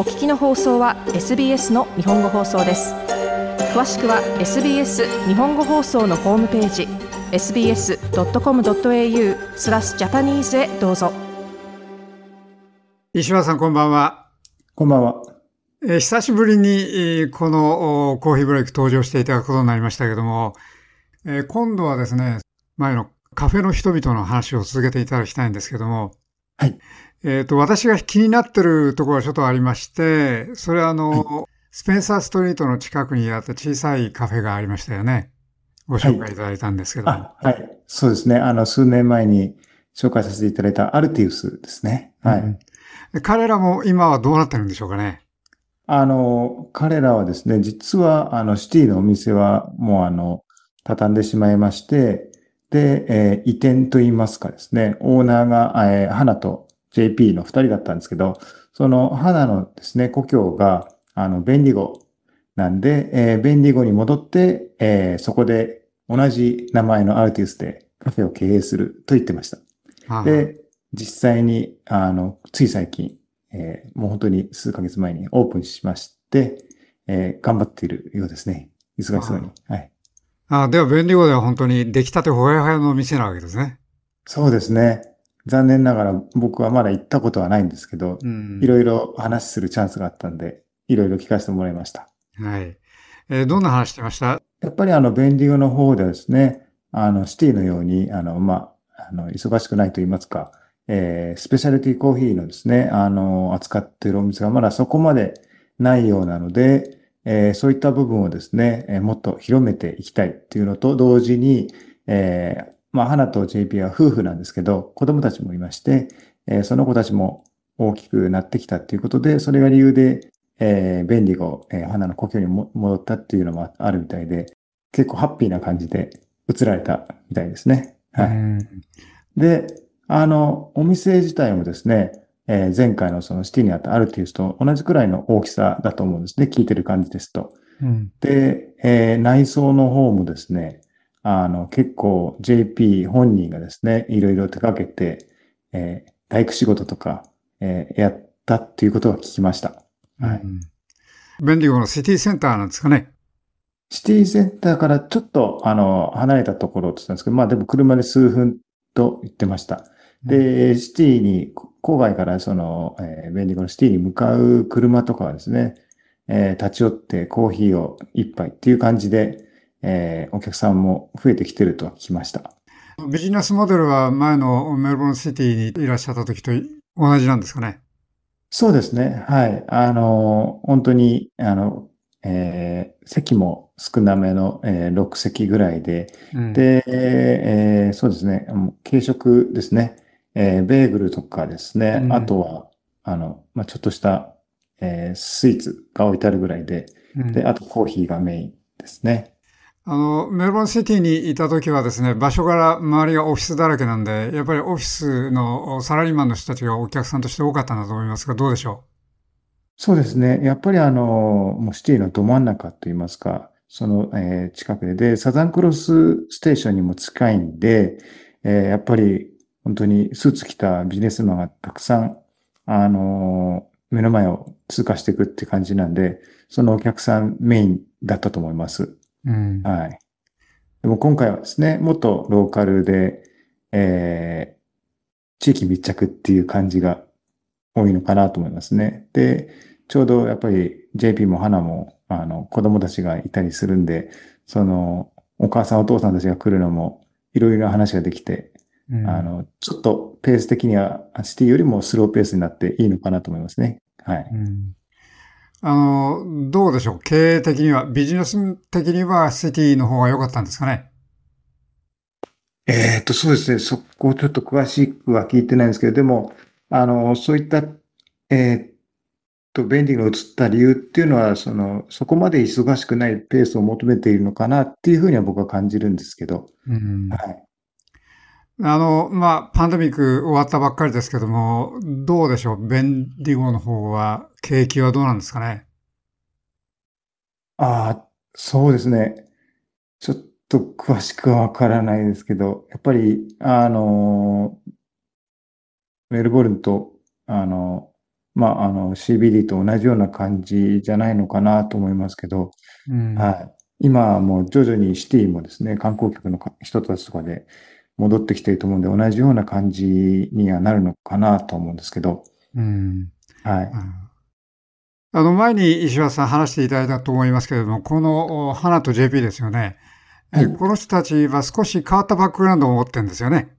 お聞きの放送は SBS の日本語放送です。詳しくは SBS 日本語放送のホームページ sbs.com.au スラスジャパニーズへどうぞ。石原さんこんばんは。こんばんは。えー、久しぶりに、えー、このコーヒーブレイク登場していただくことになりましたけども、えー、今度はですね、前のカフェの人々の話を続けていただきたいんですけども、はい。えっ、と、私が気になってるところがちょっとありまして、それはあの、はい、スペンサーストリートの近くにあった小さいカフェがありましたよね。ご紹介いただいたんですけども。はい、はい、そうですね。あの、数年前に紹介させていただいたアルティウスですね。はい。うん、彼らも今はどうなってるんでしょうかね。あの、彼らはですね、実は、あの、シティのお店は、もうあの、畳んでしまいまして、で、えー、移転と言いますかですね、オーナーが、えー、花と JP の二人だったんですけど、その花のですね、故郷が、あの、ベンディゴなんで、えー、ベンディゴに戻って、えー、そこで同じ名前のアルティウスでカフェを経営すると言ってました。はあ、で、実際に、あの、つい最近、えー、もう本当に数ヶ月前にオープンしまして、えー、頑張っているようですね。忙しそうに。はい。あでは、便利語では本当に出来たてほやほやの店なわけですね。そうですね。残念ながら僕はまだ行ったことはないんですけど、いろいろ話するチャンスがあったんで、いろいろ聞かせてもらいました。はい。えー、どんな話してました？やっぱりあの、便利語の方でですね、あの、シティのように、あの、まあ、あの、忙しくないと言いますか、えー、スペシャルティコーヒーのですね、あの、扱っているお店がまだそこまでないようなので、えー、そういった部分をですね、えー、もっと広めていきたいっていうのと同時に、えー、まあ、花と JP は夫婦なんですけど、子供たちもいまして、えー、その子たちも大きくなってきたっていうことで、それが理由で、えー、便利が、えー、花の故郷に戻ったっていうのもあるみたいで、結構ハッピーな感じで映られたみたいですね。はい。で、あの、お店自体もですね、えー、前回のそのシティにあったアルティウスと同じくらいの大きさだと思うんですね。聞いてる感じですと。うん、で、えー、内装の方もですね、あの、結構 JP 本人がですね、いろいろ手掛けて、えー、大工仕事とか、えー、やったっていうことは聞きました。はい。便利号のシティセンターなんですかね。シティセンターからちょっと、あの、離れたところって言ったんですけど、まあでも車で数分と言ってました。で、シティに、郊外からその、えー、便利のシティに向かう車とかはですね、えー、立ち寄ってコーヒーを一杯っていう感じで、えー、お客さんも増えてきてると聞きました。ビジネスモデルは前のメルボルンシティにいらっしゃった時と同じなんですかね？そうですね。はい。あの、本当に、あの、えー、席も少なめの、えー、6席ぐらいで、うん、で、えー、そうですね。軽食ですね。えー、ベーグルとかですね、うん、あとは、あの、まあ、ちょっとした、えー、スイーツが置いてあるぐらいで、うん、で、あとコーヒーがメインですね。あの、メルボンシティにいた時はですね、場所から周りがオフィスだらけなんで、やっぱりオフィスのサラリーマンの人たちがお客さんとして多かったんだと思いますが、どうでしょう？そうですね。やっぱりあの、もうシティのど真ん中といいますか、その、えー、近くで、で、サザンクロスステーションにも近いんで、えー、やっぱり本当にスーツ着たビジネスマンがたくさん、あの、目の前を通過していくって感じなんで、そのお客さんメインだったと思います。うん、はい。でも今回はですね、もっとローカルで、えー、地域密着っていう感じが多いのかなと思いますね。で、ちょうどやっぱり JP も花も、あの、子供たちがいたりするんで、その、お母さんお父さんたちが来るのも、いろいろな話ができて、あの、ちょっとペース的にはシティよりもスローペースになっていいのかなと思いますね。はい。うん、あの、どうでしょう？経営的には、ビジネス的にはシティの方が良かったんですかね？えっと、そうですね。そこちょっと詳しくは聞いてないんですけど、でも、あの、そういった、えー、っと、便利が移った理由っていうのは、その、そこまで忙しくないペースを求めているのかなっていうふうには僕は感じるんですけど、うん、はい。あの、まあ、パンデミック終わったばっかりですけども、どうでしょう？ベンディゴの方は、景気はどうなんですかね？ああ、そうですね。ちょっと詳しくはわからないですけど、やっぱり、あの、メルボルンと、あの、まあ、あの、CBD と同じような感じじゃないのかなと思いますけど、うんはい。今はもう徐々にシティもですね、観光客のか人たちとかで戻ってきていると思うんで、同じような感じにはなるのかなと思うんですけど、うんはい。あの、前に石橋さん話していただいたと思いますけれども、このお花と JP ですよね。えはいこの人たちは少し変わったバックグラウンドを持ってるんですよね。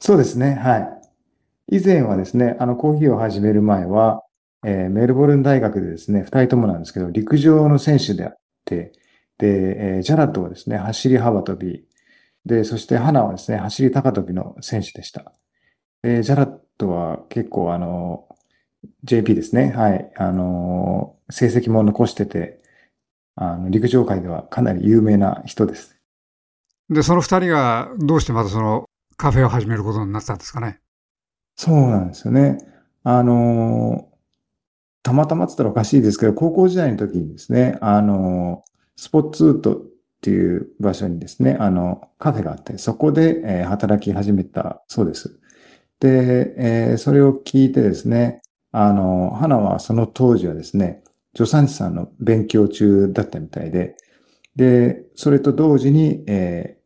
そうですね。はい。以前はですね、あの、コーヒーを始める前は、えーメルボルン大学でですね、二人ともなんですけど、陸上の選手であって、で、えージャラットはですね、走り幅跳び、で、そして花はですね、走り高跳びの選手でした。で、ジャラットは結構あの、JP ですね、はい、あの、成績も残してて、あの、陸上界ではかなり有名な人です。で、その二人がどうしてまたそのカフェを始めることになったんですかね？そうなんですよね。あのーたまたまって言ったらおかしいですけど、高校時代の時にですね、あのースポッツウッドっていう場所にですね、あの、カフェがあって、そこで、えー働き始めたそうです。で、えーそれを聞いてですね、あの、花はその当時はですね、助産師さんの勉強中だったみたいで、で、それと同時に、えー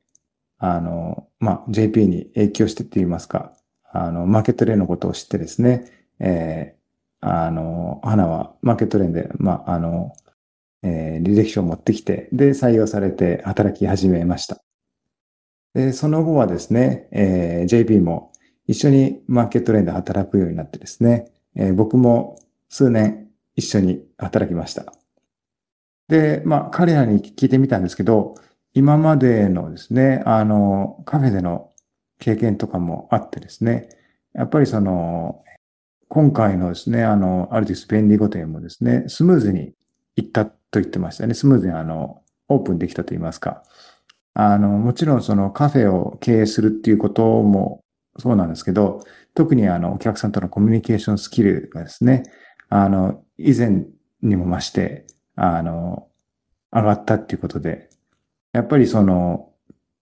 あの、まあ、JP に影響してって言いますか、あの、マーケットレーンのことを知ってですね、えーあの、花はマーケットレーンで、まあ、あの、えー履歴書を持ってきて、で、採用されて働き始めました。で、その後はですね、えー JP も一緒にマーケットレーンで働くようになってですね、えー僕も数年一緒に働きました。で、まあ、彼らに聞いてみたんですけど、今までのですね、あの、カフェでの経験とかもあってですね、やっぱりその、今回のですね、あの、アルティス便利御殿もですね、スムーズにいったと言ってましたね。スムーズにあの、オープンできたと言いますか。あの、もちろんそのカフェを経営するっていうこともそうなんですけど、特にあの、お客さんとのコミュニケーションスキルがですね、あの、以前にも増して、あの、上がったっていうことで、やっぱりその、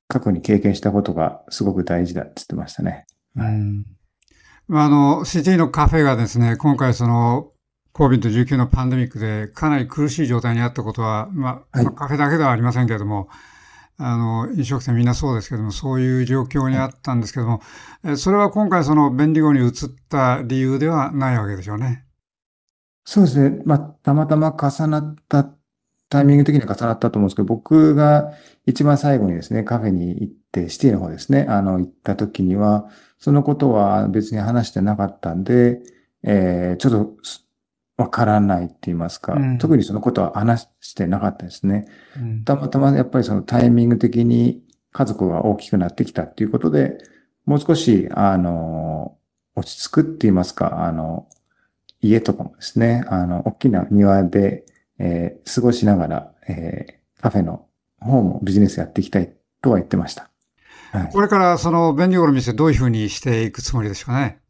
過去に経験したことがすごく大事だって言ってましたね。うんあ、の、シティのカフェがですね、今回その、COVID-19 のパンデミックでかなり苦しい状態にあったことは、まあ、はいまあカフェだけではありませんけれども、あの、飲食店みんなそうですけども、そういう状況にあったんですけども、えそれは今回その便利語に移った理由ではないわけでしょうね。そうですね。まあ、たまたま重なった、タイミング的には重なったと思うんですけど、僕が一番最後にですね、カフェに行って、シティの方ですね、あの、行った時には、そのことは別に話してなかったんで、えーちょっとすわからないって言いますか、うん特にそのことは話してなかったですね。うんたまたまやっぱりそのタイミング的に家族が大きくなってきたっていうことで、もう少し、あの、落ち着くって言いますか、あの、家とかもですね、あの、大きな庭で、えー過ごしながら、えーカフェの方もビジネスやっていきたいとは言ってました。はい。これからその便利語の店どういうふうにしていくつもりでしょうかね？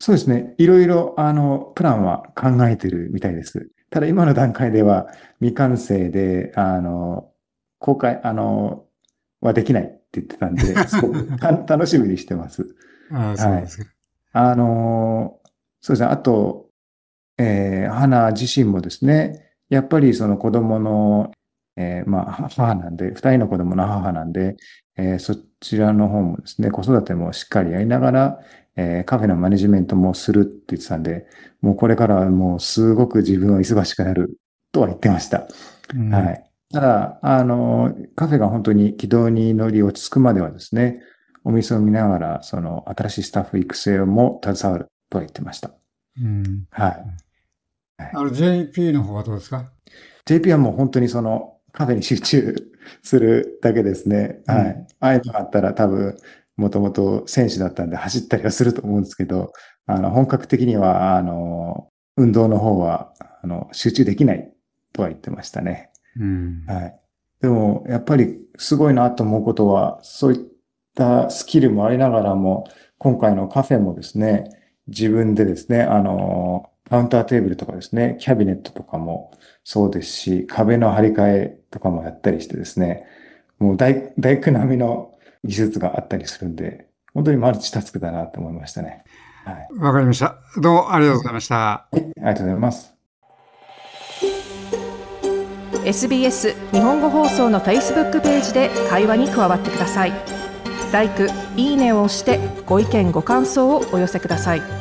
そうですね。いろいろ、あの、プランは考えてるみたいです。ただ今の段階では未完成で、あの、公開、あの、はできないって言ってたんで、すごくた楽しみにしてます。ああそうですか。あの、そうですね。あと、えー、花自身もですね、やっぱりその子供の、えーまあ、母なんで、二人の子供の母なんで、えーそちらの方もですね、子育てもしっかりやりながら、えーカフェのマネジメントもするって言ってたんで、もうこれからはもうすごく自分は忙しくなるとは言ってました。うんはい。ただ、あの、カフェが本当に軌道に乗り落ち着くまではですね、お店を見ながら、その新しいスタッフ育成も携わるとは言ってました。うんはい。あの JP の方はどうですか？JP はもう本当にそのカフェに集中するだけですね。うんはい。ああいうのがあったら多分、もともと選手だったんで走ったりはすると思うんですけど、あの、本格的には、あの、運動の方は、あの、集中できないとは言ってましたね。うんはい。でも、やっぱりすごいなと思うことは、そういったスキルもありながらも、今回のカフェもですね、自分でですね、あの、カウンターテーブルとかですね、キャビネットとかもそうですし、壁の張り替えとかもやったりしてですね、もう大、大工並みの技術があったりするんで、本当にマルチタスクだなと思いましたね。はい。わかりました。どうもありがとうございました。ありがとうございます。SBS 日本語放送の Facebook ページで会話に加わってください LIKE いいねを押してご意見ご感想をお寄せください